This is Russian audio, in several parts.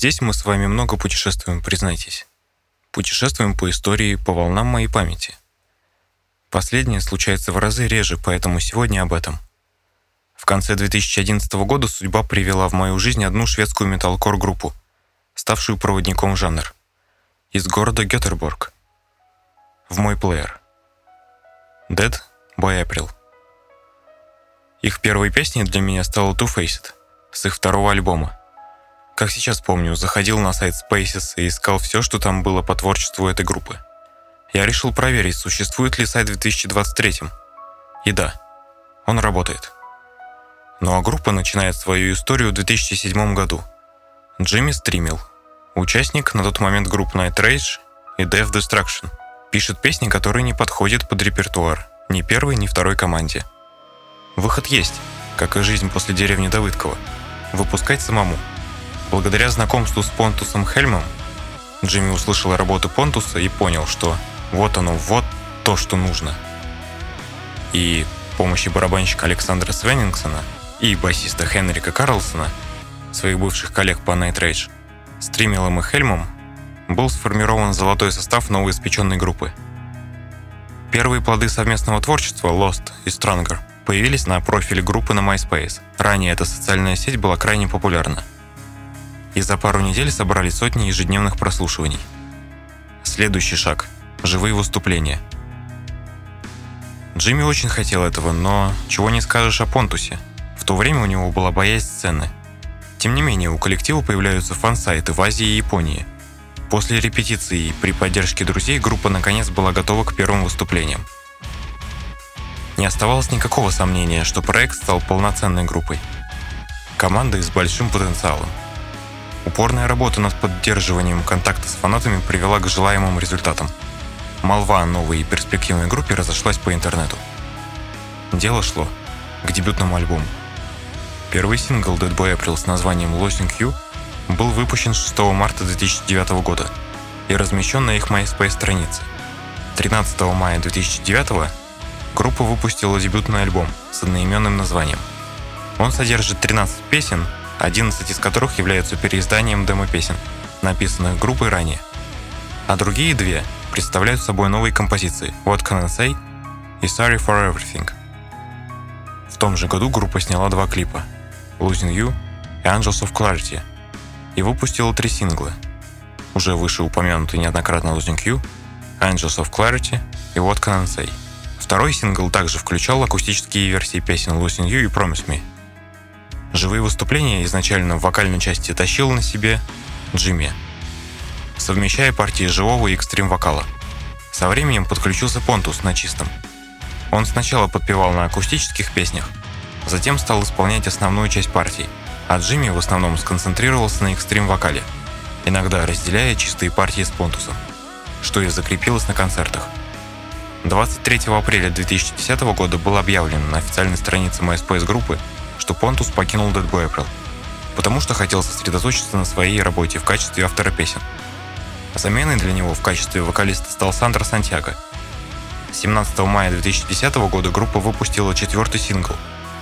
Здесь мы с вами много путешествуем, признайтесь. Путешествуем по истории, по волнам моей памяти. Последнее случается в разы реже, поэтому сегодня об этом. В конце 2011 года судьба привела в мою жизнь одну шведскую металкор-группу, ставшую проводником жанр. Из города Геттерборг. В мой плеер. Dead by April. Их первой песней для меня стала Two Faced с их второго альбома. Как сейчас помню, заходил на сайт Spaces и искал все, что там было по творчеству этой группы. Я решил проверить, существует ли сайт в 2023. И да, он работает. Ну а группа начинает свою историю в 2007 году. Джимми стримил. Участник на тот момент групп Night Rage и Death Destruction. Пишет песни, которые не подходят под репертуар ни первой, ни второй команде. Выход есть, как и жизнь после деревни Давыдкова. Выпускать самому – Благодаря знакомству с Понтусом Хельмом, Джимми услышал работу Понтуса и понял, что вот оно, вот то, что нужно. И помощи барабанщика Александра Свеннингсона и басиста Хенрика Карлсона, своих бывших коллег по Night Rage, с Тримелом и Хельмом был сформирован золотой состав новоиспеченной группы. Первые плоды совместного творчества Lost и Stronger появились на профиле группы на MySpace. Ранее эта социальная сеть была крайне популярна и за пару недель собрали сотни ежедневных прослушиваний. Следующий шаг – живые выступления. Джимми очень хотел этого, но чего не скажешь о Понтусе. В то время у него была боязнь сцены. Тем не менее, у коллектива появляются фан-сайты в Азии и Японии. После репетиции при поддержке друзей группа наконец была готова к первым выступлениям. Не оставалось никакого сомнения, что проект стал полноценной группой. Командой с большим потенциалом. Упорная работа над поддерживанием контакта с фанатами привела к желаемым результатам. Молва о новой и перспективной группе разошлась по интернету. Дело шло к дебютному альбому. Первый сингл Dead Boy April с названием Losing You был выпущен 6 марта 2009 года и размещен на их MySpace странице. 13 мая 2009 группа выпустила дебютный альбом с одноименным названием. Он содержит 13 песен, 11 из которых являются переизданием демо-песен, написанных группой ранее. А другие две представляют собой новые композиции «What Can I Say» и «Sorry for Everything». В том же году группа сняла два клипа «Losing You» и «Angels of Clarity» и выпустила три сингла, уже выше упомянутый неоднократно «Losing You», «Angels of Clarity» и «What Can I Say». Второй сингл также включал акустические версии песен «Losing You» и «Promise Me», Живые выступления изначально в вокальной части тащил на себе Джимми, совмещая партии живого и экстрим-вокала. Со временем подключился Понтус на чистом. Он сначала подпевал на акустических песнях, затем стал исполнять основную часть партий, а Джимми в основном сконцентрировался на экстрим-вокале, иногда разделяя чистые партии с Понтусом, что и закрепилось на концертах. 23 апреля 2010 года было объявлено на официальной странице MySpace группы, что Понтус покинул Dead Boy April, потому что хотел сосредоточиться на своей работе в качестве автора песен. Заменой для него в качестве вокалиста стал Сандро Сантьяго. 17 мая 2010 года группа выпустила четвертый сингл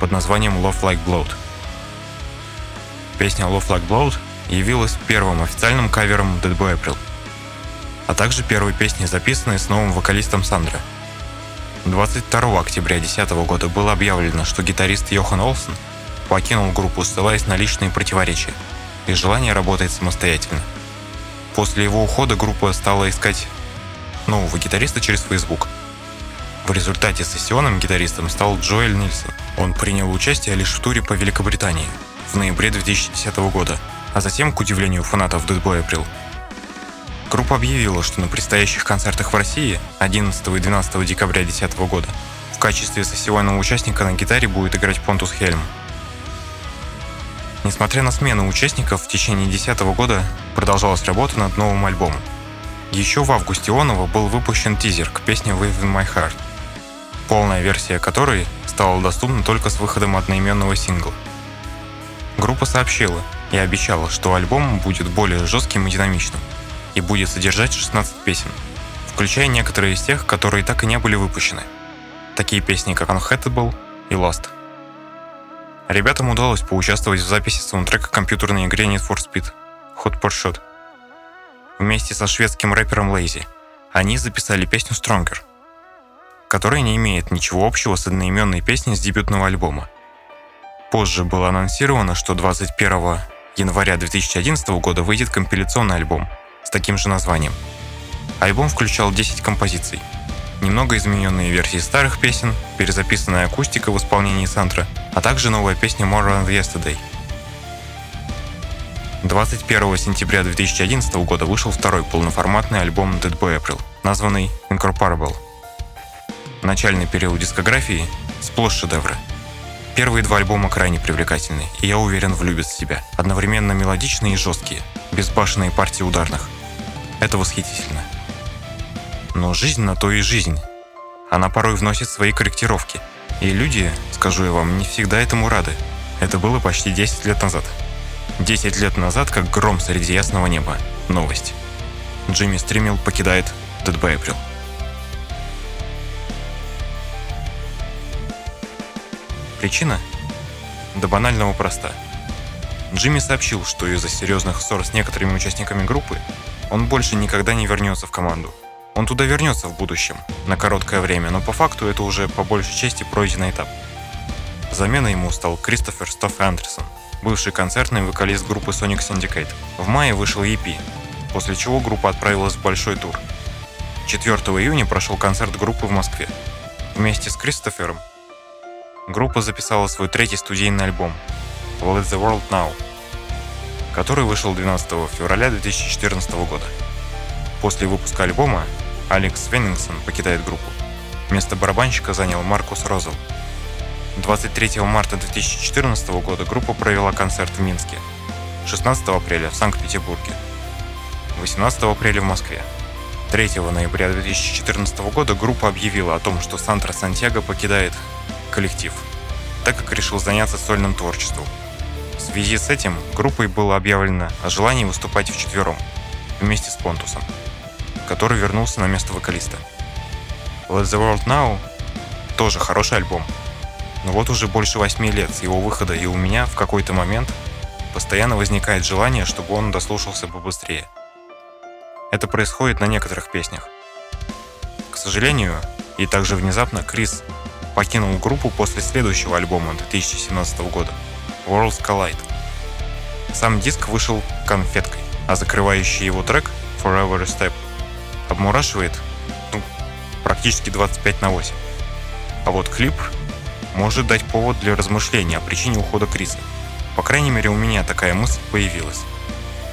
под названием Love Like Blood. Песня Love Like Blood явилась первым официальным кавером Dead Boy April, а также первой песней, записанной с новым вокалистом Сандро – 22 октября 2010 года было объявлено, что гитарист Йохан Олсен покинул группу, ссылаясь на личные противоречия и желание работать самостоятельно. После его ухода группа стала искать нового гитариста через Facebook. В результате сессионным гитаристом стал Джоэль Нильсон. Он принял участие лишь в туре по Великобритании в ноябре 2010 года, а затем, к удивлению фанатов Dead Boy April, Группа объявила, что на предстоящих концертах в России 11 и 12 декабря 2010 года в качестве сессионного участника на гитаре будет играть Понтус Хельм. Несмотря на смену участников, в течение 2010 года продолжалась работа над новым альбомом. Еще в августе Онова был выпущен тизер к песне Live in My Heart, полная версия которой стала доступна только с выходом одноименного сингла. Группа сообщила и обещала, что альбом будет более жестким и динамичным и будет содержать 16 песен, включая некоторые из тех, которые так и не были выпущены. Такие песни, как Unhateable и Lost. Ребятам удалось поучаствовать в записи саундтрека компьютерной игре Need for Speed Hot Pursuit. Вместе со шведским рэпером Лейзи они записали песню Stronger, которая не имеет ничего общего с одноименной песней с дебютного альбома. Позже было анонсировано, что 21 января 2011 года выйдет компиляционный альбом с таким же названием. Альбом включал 10 композиций, немного измененные версии старых песен, перезаписанная акустика в исполнении Сантра, а также новая песня More Than Yesterday. 21 сентября 2011 года вышел второй полноформатный альбом Dead Boy April, названный Incomparable. Начальный период дискографии сплошь шедевры – Первые два альбома крайне привлекательны, и я уверен, влюбят в себя. Одновременно мелодичные и жесткие, безбашенные партии ударных. Это восхитительно. Но жизнь на то и жизнь. Она порой вносит свои корректировки. И люди, скажу я вам, не всегда этому рады. Это было почти 10 лет назад. 10 лет назад, как гром среди ясного неба. Новость. Джимми Стримил покидает Dead by April. Причина? До банального проста. Джимми сообщил, что из-за серьезных ссор с некоторыми участниками группы он больше никогда не вернется в команду. Он туда вернется в будущем, на короткое время, но по факту это уже по большей части пройденный этап. Заменой ему стал Кристофер Стофф Андерсон, бывший концертный вокалист группы Sonic Syndicate. В мае вышел EP, после чего группа отправилась в большой тур. 4 июня прошел концерт группы в Москве. Вместе с Кристофером группа записала свой третий студийный альбом «Let the World Now», который вышел 12 февраля 2014 года. После выпуска альбома Алекс Веннингсон покидает группу. Место барабанщика занял Маркус Розел. 23 марта 2014 года группа провела концерт в Минске, 16 апреля в Санкт-Петербурге, 18 апреля в Москве. 3 ноября 2014 года группа объявила о том, что Сантра Сантьяго покидает коллектив, так как решил заняться сольным творчеством. В связи с этим группой было объявлено о желании выступать вчетвером, вместе с Понтусом, который вернулся на место вокалиста. Let the World Now тоже хороший альбом, но вот уже больше восьми лет с его выхода и у меня в какой-то момент постоянно возникает желание, чтобы он дослушался побыстрее. Это происходит на некоторых песнях. К сожалению, и также внезапно Крис покинул группу после следующего альбома 2017 года Worlds Collide. Сам диск вышел конфеткой, а закрывающий его трек Forever Step обмурашивает ну, практически 25 на 8. А вот клип может дать повод для размышления о причине ухода Криса. По крайней мере, у меня такая мысль появилась.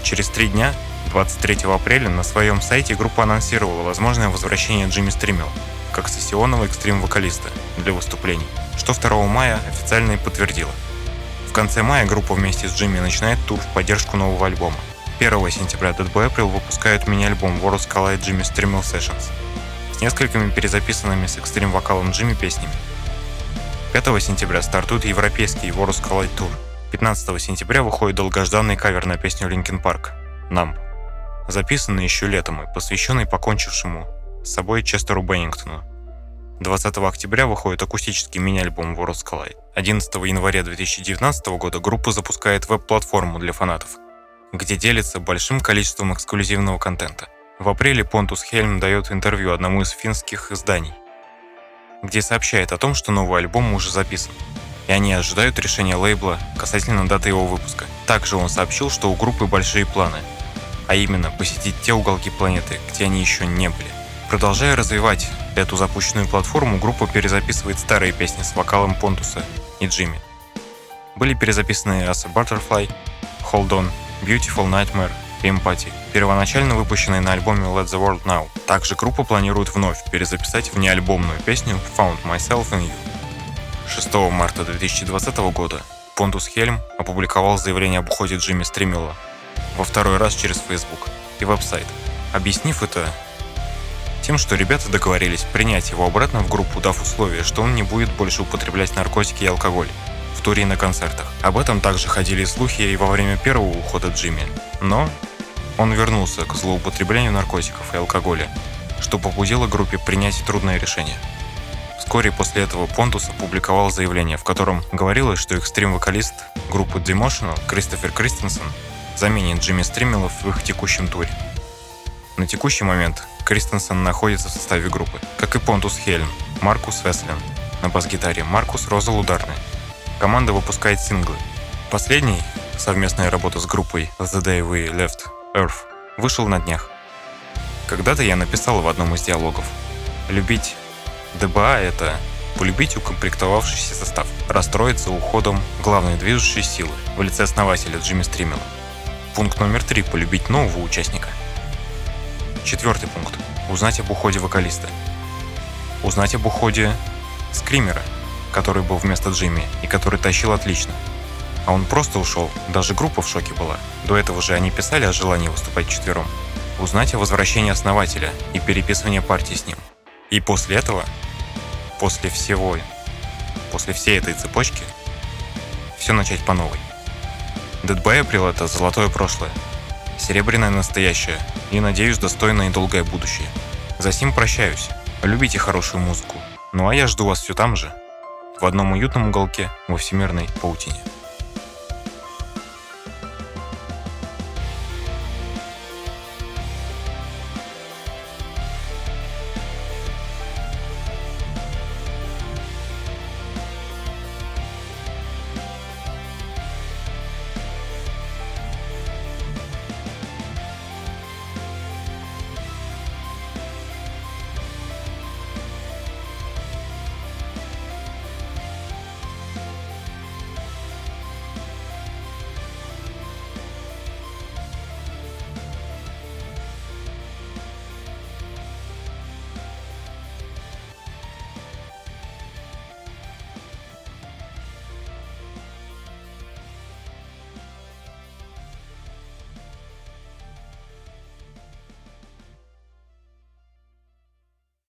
Через три дня, 23 апреля, на своем сайте группа анонсировала возможное возвращение Джимми Стримел как сессионного экстрим-вокалиста для выступлений, что 2 мая официально и подтвердила. В конце мая группа вместе с Джимми начинает тур в поддержку нового альбома. 1 сентября Dead Boy April выпускают мини-альбом World Collide Jimmy Streamel Sessions с несколькими перезаписанными с экстрим-вокалом Джимми песнями. 5 сентября стартует европейский World Collide Tour. 15 сентября выходит долгожданный кавер на песню Linkin Park «Numb», записанный еще летом и посвященный покончившему с собой Честеру Беннингтону. 20 октября выходит акустический мини-альбом Worlds Collide. 11 января 2019 года группа запускает веб-платформу для фанатов, где делится большим количеством эксклюзивного контента. В апреле Понтус Хельм дает интервью одному из финских изданий, где сообщает о том, что новый альбом уже записан, и они ожидают решения лейбла касательно даты его выпуска. Также он сообщил, что у группы большие планы, а именно посетить те уголки планеты, где они еще не были. Продолжая развивать эту запущенную платформу, группа перезаписывает старые песни с вокалом Понтуса и Джимми. Были перезаписаны As a Butterfly, Hold On, Beautiful Nightmare и Empathy, первоначально выпущенные на альбоме Let the World Now. Также группа планирует вновь перезаписать внеальбомную песню Found Myself in You. 6 марта 2020 года Понтус Хельм опубликовал заявление об уходе Джимми Стримила во второй раз через Facebook и веб-сайт. Объяснив это тем, что ребята договорились принять его обратно в группу, дав условие, что он не будет больше употреблять наркотики и алкоголь в туре и на концертах. Об этом также ходили слухи и во время первого ухода Джимми. Но он вернулся к злоупотреблению наркотиков и алкоголя, что побудило группе принять трудное решение. Вскоре после этого Понтус опубликовал заявление, в котором говорилось, что экстрим-вокалист группы Demotional Кристофер Кристенсен заменит Джимми Стримелов в их текущем туре. На текущий момент Кристенсен находится в составе группы, как и Понтус Хельм, Маркус Веслин, на бас-гитаре Маркус Роза ударный. Команда выпускает синглы. Последний, совместная работа с группой The Day We Left Earth, вышел на днях. Когда-то я написал в одном из диалогов. Любить ДБА — это полюбить укомплектовавшийся состав, расстроиться уходом главной движущей силы в лице основателя Джимми Стримела. Пункт номер три – полюбить нового участника. Четвертый пункт – узнать об уходе вокалиста. Узнать об уходе скримера, который был вместо Джимми и который тащил отлично. А он просто ушел, даже группа в шоке была. До этого же они писали о желании выступать четвером. Узнать о возвращении основателя и переписывании партии с ним. И после этого, после всего, после всей этой цепочки, все начать по новой. By April — это золотое прошлое, серебряное настоящее и, надеюсь, достойное и долгое будущее. За сим прощаюсь. Любите хорошую музыку. Ну а я жду вас все там же, в одном уютном уголке во всемирной паутине.